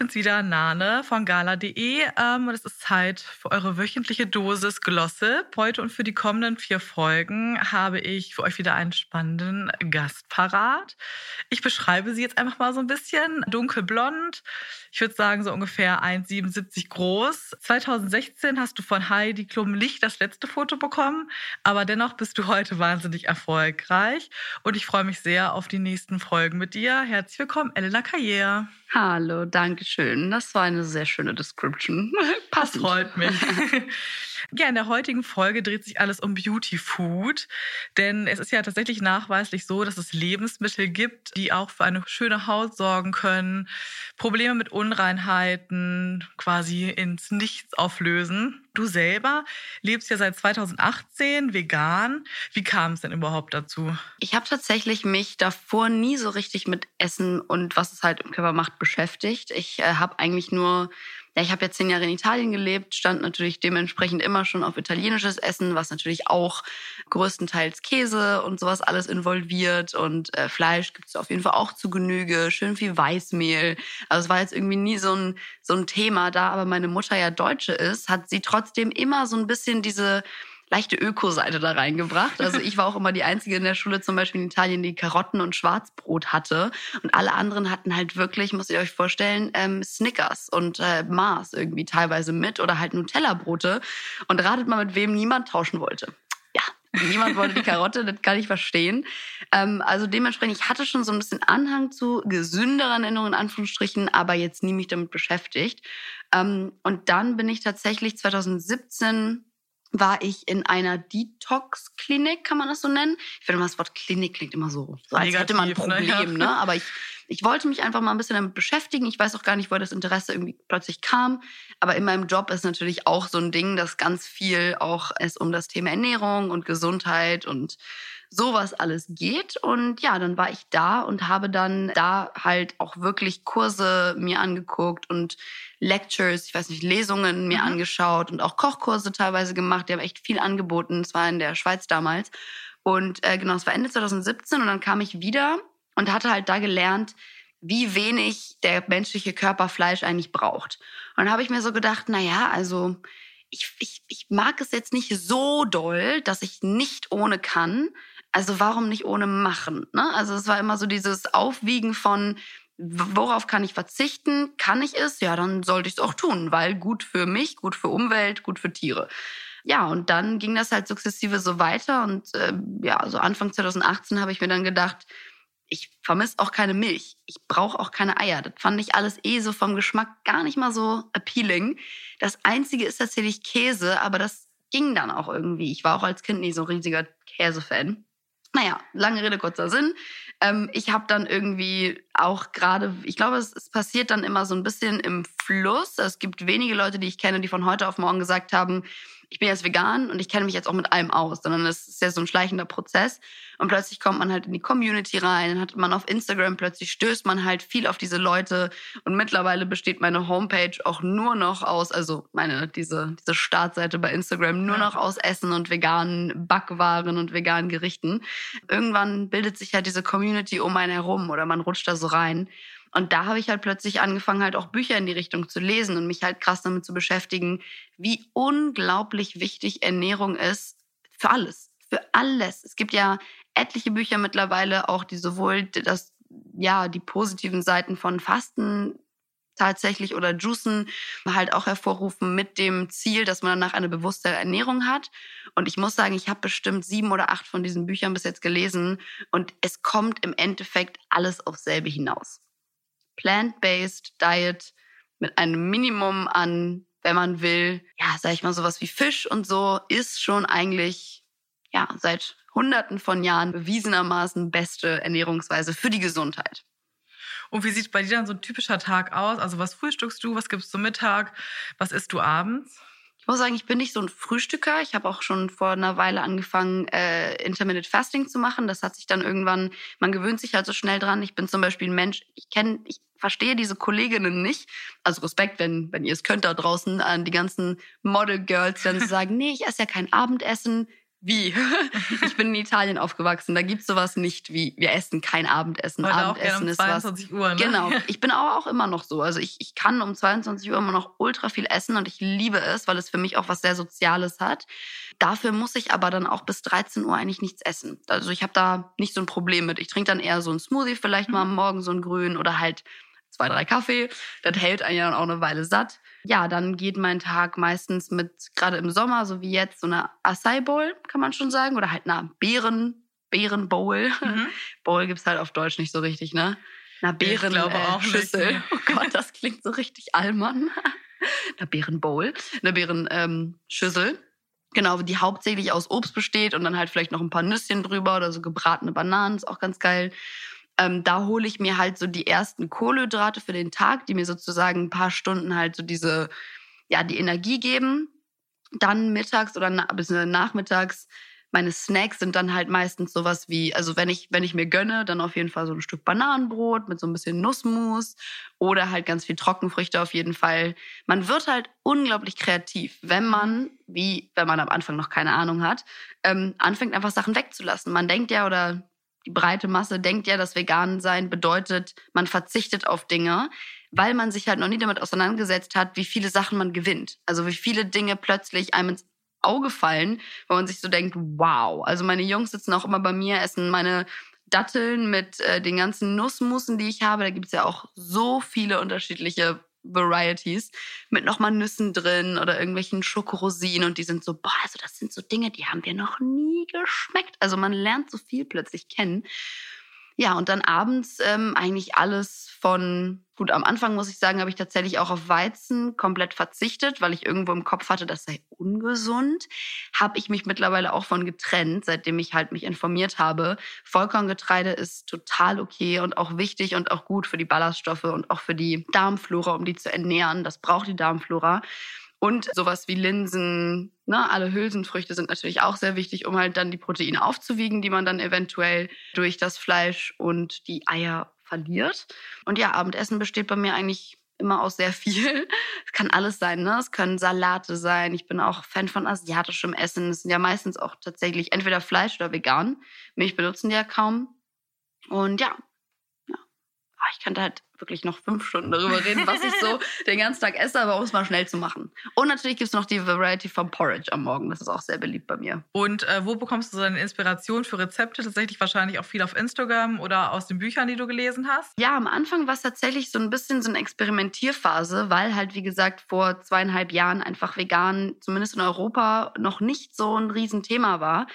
Bin's wieder, Nane von gala.de. Ähm, und es ist Zeit für eure wöchentliche Dosis Glossip. Heute und für die kommenden vier Folgen habe ich für euch wieder einen spannenden Gast parat. Ich beschreibe sie jetzt einfach mal so ein bisschen. Dunkelblond, ich würde sagen so ungefähr 1,77 groß. 2016 hast du von Heidi Klum Licht das letzte Foto bekommen, aber dennoch bist du heute wahnsinnig erfolgreich. Und ich freue mich sehr auf die nächsten Folgen mit dir. Herzlich willkommen, Elena Karriere. Hallo, danke schön. Das war eine sehr schöne Description. Das freut mich. Ja, in der heutigen Folge dreht sich alles um Beauty Food, denn es ist ja tatsächlich nachweislich so, dass es Lebensmittel gibt, die auch für eine schöne Haut sorgen können, Probleme mit Unreinheiten quasi ins Nichts auflösen. Du selber lebst ja seit 2018 vegan. Wie kam es denn überhaupt dazu? Ich habe tatsächlich mich davor nie so richtig mit Essen und was es halt im Körper macht beschäftigt. Ich äh, habe eigentlich nur ja, ich habe jetzt zehn Jahre in Italien gelebt, stand natürlich dementsprechend immer schon auf italienisches Essen, was natürlich auch größtenteils Käse und sowas alles involviert. Und äh, Fleisch gibt es auf jeden Fall auch zu Genüge, schön viel Weißmehl. Also es war jetzt irgendwie nie so ein, so ein Thema. Da aber meine Mutter ja Deutsche ist, hat sie trotzdem immer so ein bisschen diese leichte Öko-Seite da reingebracht. Also ich war auch immer die Einzige in der Schule, zum Beispiel in Italien, die Karotten und Schwarzbrot hatte. Und alle anderen hatten halt wirklich, muss ich euch vorstellen, ähm, Snickers und äh, Mars irgendwie teilweise mit oder halt Nutella-Brote. Und ratet mal, mit wem niemand tauschen wollte. Ja, Niemand wollte die Karotte, das kann ich verstehen. Ähm, also dementsprechend, ich hatte schon so ein bisschen Anhang zu gesünderen Ernährung in Anführungsstrichen, aber jetzt nie mich damit beschäftigt. Ähm, und dann bin ich tatsächlich 2017 war ich in einer Detox-Klinik, kann man das so nennen? Ich finde, das Wort Klinik klingt immer so, so als hätte man ein Problem, ne? ne? Aber ich, ich wollte mich einfach mal ein bisschen damit beschäftigen. Ich weiß auch gar nicht, woher das Interesse irgendwie plötzlich kam. Aber in meinem Job ist natürlich auch so ein Ding, dass ganz viel auch es um das Thema Ernährung und Gesundheit und sowas alles geht. Und ja, dann war ich da und habe dann da halt auch wirklich Kurse mir angeguckt und Lectures, ich weiß nicht, Lesungen mir mhm. angeschaut und auch Kochkurse teilweise gemacht. Die haben echt viel angeboten. Es war in der Schweiz damals. Und äh, genau, es war Ende 2017 und dann kam ich wieder und hatte halt da gelernt, wie wenig der menschliche Körper Fleisch eigentlich braucht. Und dann habe ich mir so gedacht, na ja, also ich, ich, ich mag es jetzt nicht so doll, dass ich nicht ohne kann. Also warum nicht ohne machen? Ne? Also es war immer so dieses Aufwiegen von, worauf kann ich verzichten? Kann ich es? Ja, dann sollte ich es auch tun, weil gut für mich, gut für Umwelt, gut für Tiere. Ja, und dann ging das halt sukzessive so weiter. Und äh, ja, so Anfang 2018 habe ich mir dann gedacht, ich vermisse auch keine Milch. Ich brauche auch keine Eier. Das fand ich alles eh so vom Geschmack gar nicht mal so appealing. Das Einzige ist tatsächlich Käse, aber das ging dann auch irgendwie. Ich war auch als Kind nie so ein riesiger Käsefan. Naja, lange Rede, kurzer Sinn. Ähm, ich habe dann irgendwie auch gerade, ich glaube, es, es, passiert dann immer so ein bisschen im Fluss. Es gibt wenige Leute, die ich kenne, die von heute auf morgen gesagt haben, ich bin jetzt vegan und ich kenne mich jetzt auch mit allem aus, sondern es ist ja so ein schleichender Prozess. Und plötzlich kommt man halt in die Community rein, dann hat man auf Instagram, plötzlich stößt man halt viel auf diese Leute. Und mittlerweile besteht meine Homepage auch nur noch aus, also meine, diese, diese Startseite bei Instagram, nur noch aus Essen und veganen Backwaren und veganen Gerichten. Irgendwann bildet sich halt diese Community um einen herum oder man rutscht da so rein. Und da habe ich halt plötzlich angefangen, halt auch Bücher in die Richtung zu lesen und mich halt krass damit zu beschäftigen, wie unglaublich wichtig Ernährung ist für alles. Für alles. Es gibt ja etliche Bücher mittlerweile auch, die sowohl das, ja, die positiven Seiten von Fasten tatsächlich oder Juicen halt auch hervorrufen mit dem Ziel, dass man danach eine bewusste Ernährung hat. Und ich muss sagen, ich habe bestimmt sieben oder acht von diesen Büchern bis jetzt gelesen und es kommt im Endeffekt alles aufs selbe hinaus plant-based Diet mit einem Minimum an, wenn man will, ja, sag ich mal, sowas wie Fisch und so, ist schon eigentlich, ja, seit Hunderten von Jahren bewiesenermaßen beste Ernährungsweise für die Gesundheit. Und wie sieht bei dir dann so ein typischer Tag aus? Also was frühstückst du, was gibst du Mittag, was isst du abends? Muss sagen, ich bin nicht so ein Frühstücker. Ich habe auch schon vor einer Weile angefangen, äh, Intermittent Fasting zu machen. Das hat sich dann irgendwann, man gewöhnt sich halt so schnell dran. Ich bin zum Beispiel ein Mensch, ich kenne, ich verstehe diese Kolleginnen nicht. Also Respekt, wenn, wenn ihr es könnt da draußen, an die ganzen Model Girls, dann zu sagen, nee, ich esse ja kein Abendessen. Wie? ich bin in Italien aufgewachsen. Da gibt's sowas nicht wie wir essen kein Abendessen. Heute Abendessen um ist was. 22 Uhr, ne? Genau. Ich bin aber auch immer noch so. Also ich, ich kann um 22 Uhr immer noch ultra viel essen und ich liebe es, weil es für mich auch was sehr Soziales hat. Dafür muss ich aber dann auch bis 13 Uhr eigentlich nichts essen. Also ich habe da nicht so ein Problem mit. Ich trinke dann eher so ein Smoothie, vielleicht mal am Morgen so ein Grün oder halt zwei, drei Kaffee. Das hält einen ja dann auch eine Weile satt. Ja, dann geht mein Tag meistens mit, gerade im Sommer, so wie jetzt, so einer Acai Bowl, kann man schon sagen, oder halt einer Beeren, Beerenbowl. Mhm. Bowl gibt's halt auf Deutsch nicht so richtig, ne? Ich Beeren glaube äh, auch nicht, Schüssel. ne. Oh Gott, das klingt so richtig allmann. Einer Beerenbowl, eine Beerenschüssel. Ähm, Schüssel. Genau, die hauptsächlich aus Obst besteht und dann halt vielleicht noch ein paar Nüsschen drüber oder so gebratene Bananen, ist auch ganz geil. Ähm, da hole ich mir halt so die ersten Kohlenhydrate für den Tag, die mir sozusagen ein paar Stunden halt so diese, ja, die Energie geben. Dann mittags oder na, bis nachmittags meine Snacks sind dann halt meistens sowas wie, also wenn ich, wenn ich mir gönne, dann auf jeden Fall so ein Stück Bananenbrot mit so ein bisschen Nussmus oder halt ganz viel Trockenfrüchte auf jeden Fall. Man wird halt unglaublich kreativ, wenn man, wie wenn man am Anfang noch keine Ahnung hat, ähm, anfängt einfach Sachen wegzulassen. Man denkt ja oder die breite Masse denkt ja, dass vegan sein bedeutet, man verzichtet auf Dinge, weil man sich halt noch nie damit auseinandergesetzt hat, wie viele Sachen man gewinnt. Also wie viele Dinge plötzlich einem ins Auge fallen, wo man sich so denkt, wow. Also meine Jungs sitzen auch immer bei mir, essen meine Datteln mit äh, den ganzen Nussmussen, die ich habe. Da gibt's ja auch so viele unterschiedliche Varieties mit nochmal Nüssen drin oder irgendwelchen Schokorosinen und die sind so, boah, also das sind so Dinge, die haben wir noch nie geschmeckt. Also man lernt so viel plötzlich kennen. Ja, und dann abends ähm, eigentlich alles von, gut, am Anfang muss ich sagen, habe ich tatsächlich auch auf Weizen komplett verzichtet, weil ich irgendwo im Kopf hatte, das sei ungesund. Habe ich mich mittlerweile auch von getrennt, seitdem ich halt mich informiert habe. Vollkorngetreide ist total okay und auch wichtig und auch gut für die Ballaststoffe und auch für die Darmflora, um die zu ernähren. Das braucht die Darmflora. Und sowas wie Linsen, ne, alle Hülsenfrüchte sind natürlich auch sehr wichtig, um halt dann die Proteine aufzuwiegen, die man dann eventuell durch das Fleisch und die Eier verliert. Und ja, Abendessen besteht bei mir eigentlich immer aus sehr viel. Es kann alles sein, ne? Es können Salate sein. Ich bin auch Fan von asiatischem Essen. Es sind ja meistens auch tatsächlich entweder Fleisch oder vegan. Milch benutzen die ja kaum. Und ja. Ah, Ich könnte halt wirklich noch fünf Stunden darüber reden, was ich so den ganzen Tag esse, aber um es mal schnell zu machen. Und natürlich gibt es noch die Variety vom Porridge am Morgen. Das ist auch sehr beliebt bei mir. Und äh, wo bekommst du so deine Inspiration für Rezepte? Tatsächlich wahrscheinlich auch viel auf Instagram oder aus den Büchern, die du gelesen hast? Ja, am Anfang war es tatsächlich so ein bisschen so eine Experimentierphase, weil halt, wie gesagt, vor zweieinhalb Jahren einfach vegan, zumindest in Europa, noch nicht so ein Riesenthema war.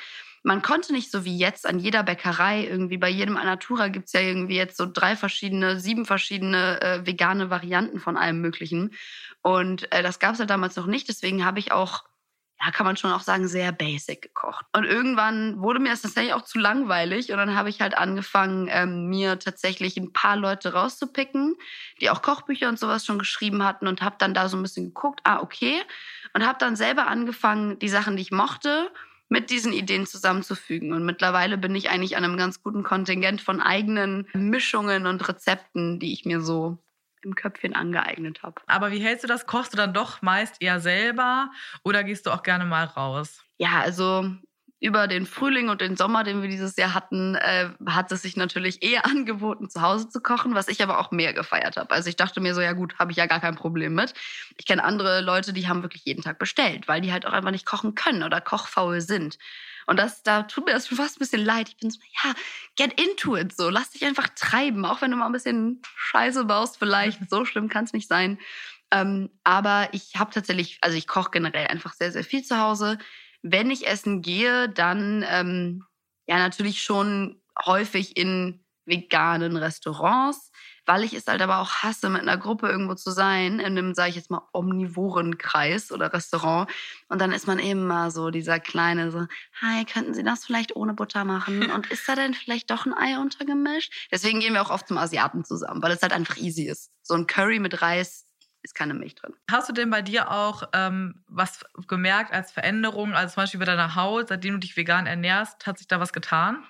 Man konnte nicht so wie jetzt an jeder Bäckerei, irgendwie bei jedem Anatura gibt's ja irgendwie jetzt so drei verschiedene, sieben verschiedene äh, vegane Varianten von allem Möglichen. Und äh, das gab's halt damals noch nicht. Deswegen habe ich auch ja, kann man schon auch sagen, sehr basic gekocht. Und irgendwann wurde mir das tatsächlich auch zu langweilig und dann habe ich halt angefangen, ähm, mir tatsächlich ein paar Leute rauszupicken, die auch Kochbücher und sowas schon geschrieben hatten und habe dann da so ein bisschen geguckt, ah, okay. Und habe dann selber angefangen, die Sachen, die ich mochte, mit diesen Ideen zusammenzufügen. Und mittlerweile bin ich eigentlich an einem ganz guten Kontingent von eigenen Mischungen und Rezepten, die ich mir so im Köpfchen angeeignet habe. Aber wie hältst du das? Kochst du dann doch meist eher selber oder gehst du auch gerne mal raus? Ja, also über den Frühling und den Sommer, den wir dieses Jahr hatten, äh, hat es sich natürlich eher angeboten, zu Hause zu kochen, was ich aber auch mehr gefeiert habe. Also ich dachte mir so, ja gut, habe ich ja gar kein Problem mit. Ich kenne andere Leute, die haben wirklich jeden Tag bestellt, weil die halt auch einfach nicht kochen können oder kochfaul sind. Und das, da tut mir das schon fast ein bisschen leid. Ich bin so, ja, get into it, so. Lass dich einfach treiben. Auch wenn du mal ein bisschen Scheiße baust, vielleicht. So schlimm kann es nicht sein. Ähm, aber ich habe tatsächlich, also ich koche generell einfach sehr, sehr viel zu Hause. Wenn ich essen gehe, dann ähm, ja natürlich schon häufig in veganen Restaurants, weil ich es halt aber auch hasse, mit einer Gruppe irgendwo zu sein, in einem, sage ich jetzt mal, omnivoren Kreis oder Restaurant. Und dann ist man immer so dieser kleine, so, hi, könnten Sie das vielleicht ohne Butter machen? Und ist da denn vielleicht doch ein Ei untergemischt? Deswegen gehen wir auch oft zum Asiaten zusammen, weil es halt einfach easy ist. So ein Curry mit Reis ist keine Milch drin. Hast du denn bei dir auch ähm, was gemerkt als Veränderung, also zum Beispiel bei deiner Haut, seitdem du dich vegan ernährst, hat sich da was getan?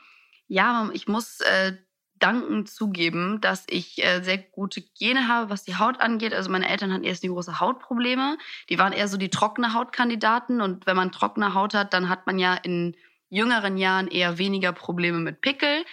Ja, ich muss äh, dankend zugeben, dass ich äh, sehr gute Gene habe, was die Haut angeht. Also meine Eltern hatten erst die große Hautprobleme. Die waren eher so die trockene Hautkandidaten. Und wenn man trockene Haut hat, dann hat man ja in jüngeren Jahren eher weniger Probleme mit Pickel.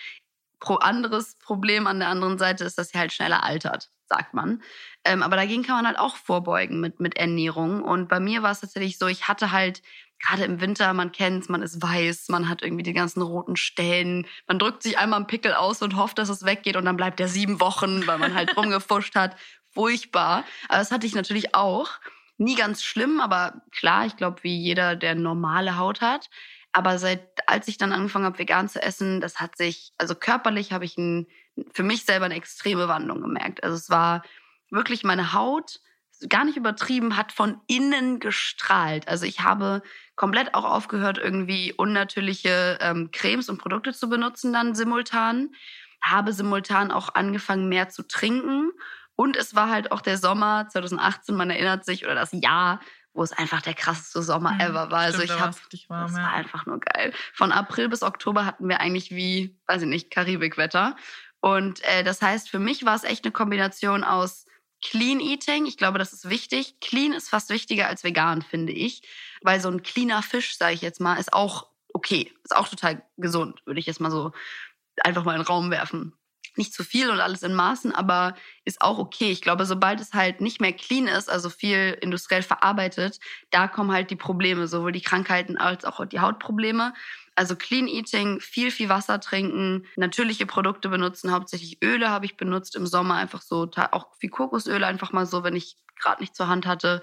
Pro anderes Problem an der anderen Seite ist, dass sie halt schneller altert, sagt man. Ähm, aber dagegen kann man halt auch vorbeugen mit, mit Ernährung. Und bei mir war es tatsächlich so, ich hatte halt gerade im Winter, man kennt's, man ist weiß, man hat irgendwie die ganzen roten Stellen. Man drückt sich einmal einen Pickel aus und hofft, dass es weggeht und dann bleibt der sieben Wochen, weil man halt rumgefuscht hat. Furchtbar. Aber das hatte ich natürlich auch. Nie ganz schlimm, aber klar, ich glaube, wie jeder, der normale Haut hat. Aber seit, als ich dann angefangen habe, vegan zu essen, das hat sich, also körperlich habe ich ein, für mich selber eine extreme Wandlung gemerkt. Also es war wirklich meine Haut, gar nicht übertrieben, hat von innen gestrahlt. Also ich habe komplett auch aufgehört, irgendwie unnatürliche ähm, Cremes und Produkte zu benutzen dann simultan. Habe simultan auch angefangen, mehr zu trinken. Und es war halt auch der Sommer 2018, man erinnert sich, oder das Jahr, wo es einfach der krasseste Sommer mhm, ever war. Also stimmt, ich habe, das war einfach nur geil. Von April bis Oktober hatten wir eigentlich wie, weiß ich nicht, Karibikwetter. Und äh, das heißt, für mich war es echt eine Kombination aus Clean Eating. Ich glaube, das ist wichtig. Clean ist fast wichtiger als vegan, finde ich. Weil so ein cleaner Fisch, sage ich jetzt mal, ist auch okay. Ist auch total gesund, würde ich jetzt mal so einfach mal in den Raum werfen nicht zu viel und alles in Maßen, aber ist auch okay. Ich glaube, sobald es halt nicht mehr clean ist, also viel industriell verarbeitet, da kommen halt die Probleme, sowohl die Krankheiten als auch die Hautprobleme. Also Clean Eating, viel, viel Wasser trinken, natürliche Produkte benutzen, hauptsächlich Öle habe ich benutzt im Sommer, einfach so, auch wie Kokosöle einfach mal so, wenn ich gerade nicht zur Hand hatte.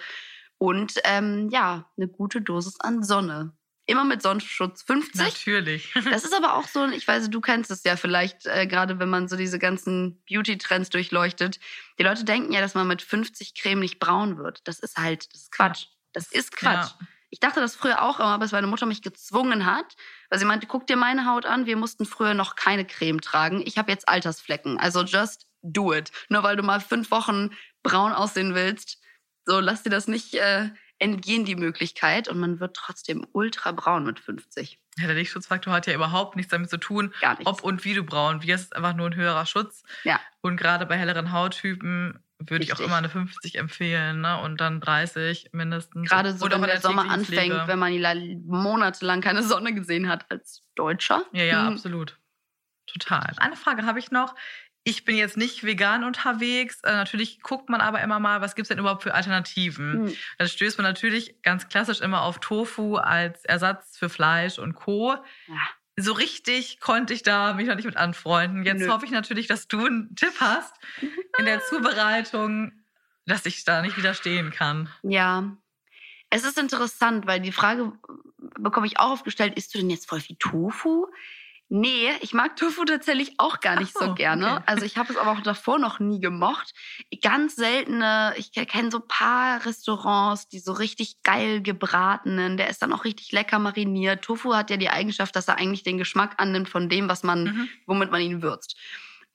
Und ähm, ja, eine gute Dosis an Sonne immer mit Sonnenschutz 50. Natürlich. Das ist aber auch so, ich weiß, du kennst es ja vielleicht, äh, gerade wenn man so diese ganzen Beauty-Trends durchleuchtet. Die Leute denken ja, dass man mit 50 Creme nicht braun wird. Das ist halt, das ist Quatsch. Das ist Quatsch. Ja. Ich dachte das früher auch immer, bis meine Mutter mich gezwungen hat, weil sie meinte, guck dir meine Haut an, wir mussten früher noch keine Creme tragen. Ich habe jetzt Altersflecken. Also just do it. Nur weil du mal fünf Wochen braun aussehen willst, so lass dir das nicht äh, entgehen die Möglichkeit und man wird trotzdem ultra braun mit 50. Ja, der Lichtschutzfaktor hat ja überhaupt nichts damit zu tun, ob und wie du braun wirst. einfach nur ein höherer Schutz. Ja. Und gerade bei helleren Hauttypen würde ich auch immer eine 50 empfehlen ne? und dann 30 mindestens. Gerade so, wenn der Sommer anfängt, wenn man monatelang keine Sonne gesehen hat als Deutscher. Ja, ja, hm. absolut. Total. Eine Frage habe ich noch ich bin jetzt nicht vegan unterwegs. Äh, natürlich guckt man aber immer mal, was gibt es denn überhaupt für Alternativen. Mhm. Dann stößt man natürlich ganz klassisch immer auf Tofu als Ersatz für Fleisch und Co. Ja. So richtig konnte ich da mich noch nicht mit anfreunden. Jetzt Nö. hoffe ich natürlich, dass du einen Tipp hast in der Zubereitung, dass ich da nicht widerstehen kann. Ja, es ist interessant, weil die Frage bekomme ich auch aufgestellt, isst du denn jetzt voll viel Tofu? Nee, ich mag Tofu tatsächlich auch gar nicht so, so, gerne. Okay. Also ich habe es aber auch davor noch nie gemocht. Ganz seltene, ich kenne so paar Restaurants, die so richtig geil gebratenen, der ist dann auch richtig lecker mariniert. Tofu hat ja die Eigenschaft, dass er eigentlich den Geschmack annimmt von dem, was man, mhm. womit man ihn würzt.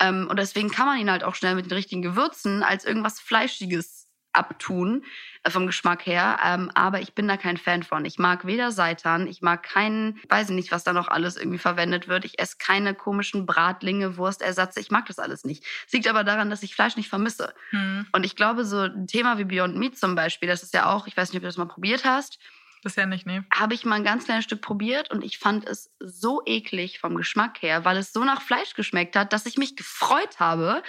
Ähm, und deswegen kann man ihn halt auch schnell mit den richtigen Gewürzen als irgendwas Fleischiges abtun äh, vom Geschmack her. Ähm, aber ich bin da kein Fan von. Ich mag weder Seitan, ich mag keinen, weiß ich nicht, was da noch alles irgendwie verwendet wird. Ich esse keine komischen Bratlinge, Wurstersatz. Ich mag das alles nicht. Es liegt aber daran, dass ich Fleisch nicht vermisse. Hm. Und ich glaube, so ein Thema wie Beyond Meat zum Beispiel, das ist ja auch, ich weiß nicht, ob du das mal probiert hast. Bisher nicht, nee. Habe ich mal ein ganz kleines Stück probiert und ich fand es so eklig vom Geschmack her, weil es so nach Fleisch geschmeckt hat, dass ich mich gefreut habe,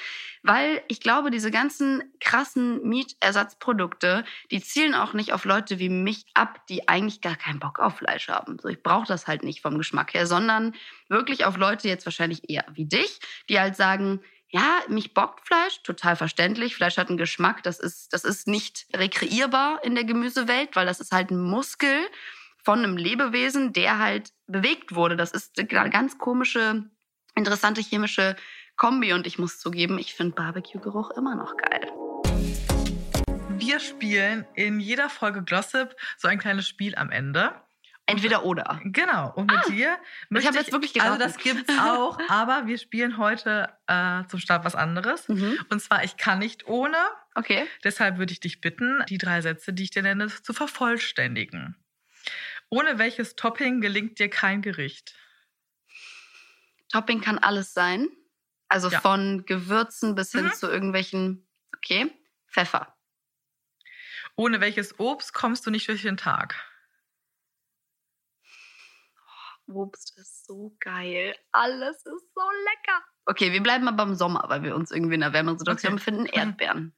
weil ich glaube, diese ganzen krassen Meat-Ersatzprodukte, die zielen auch nicht auf Leute wie mich ab, die eigentlich gar keinen Bock auf Fleisch haben. So, ich brauche das halt nicht vom Geschmack her, sondern wirklich auf Leute jetzt wahrscheinlich eher wie dich, die halt sagen, ja, mich bockt Fleisch, total verständlich. Fleisch hat einen Geschmack, das ist, das ist nicht rekreierbar in der Gemüsewelt, weil das ist halt ein Muskel von einem Lebewesen, der halt bewegt wurde. Das ist eine ganz komische, interessante chemische Kombi und ich muss zugeben, ich finde Barbecue-Geruch immer noch geil. Wir spielen in jeder Folge Glossip so ein kleines Spiel am Ende. Entweder oder. Genau. Und mit ah, dir ich habe jetzt wirklich geraten. Also das gibt's auch, aber wir spielen heute äh, zum Start was anderes. Mhm. Und zwar ich kann nicht ohne. Okay. Deshalb würde ich dich bitten, die drei Sätze, die ich dir nenne, zu vervollständigen. Ohne welches Topping gelingt dir kein Gericht? Topping kann alles sein. Also Ja. von Gewürzen bis hin Mhm. zu irgendwelchen, okay, Pfeffer. Ohne welches Obst kommst du nicht durch den Tag? Obst ist so geil. Alles ist so lecker. Okay, wir bleiben mal beim Sommer, weil wir uns irgendwie in einer wärmeren Situation Okay. befinden. Erdbeeren.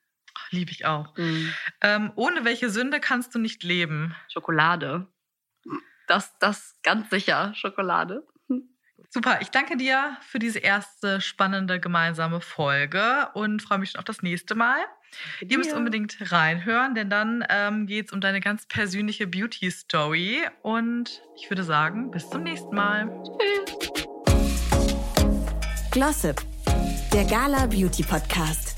Liebe ich auch. Mhm. Ähm, ohne welche Sünde kannst du nicht leben? Schokolade. Das, das ganz sicher. Schokolade. Super, ich danke dir für diese erste spannende gemeinsame Folge und freue mich schon auf das nächste Mal. Ihr müsst unbedingt reinhören, denn dann ähm, geht es um deine ganz persönliche Beauty-Story. Und ich würde sagen, bis zum nächsten Mal. Glossip, der Gala Beauty Podcast.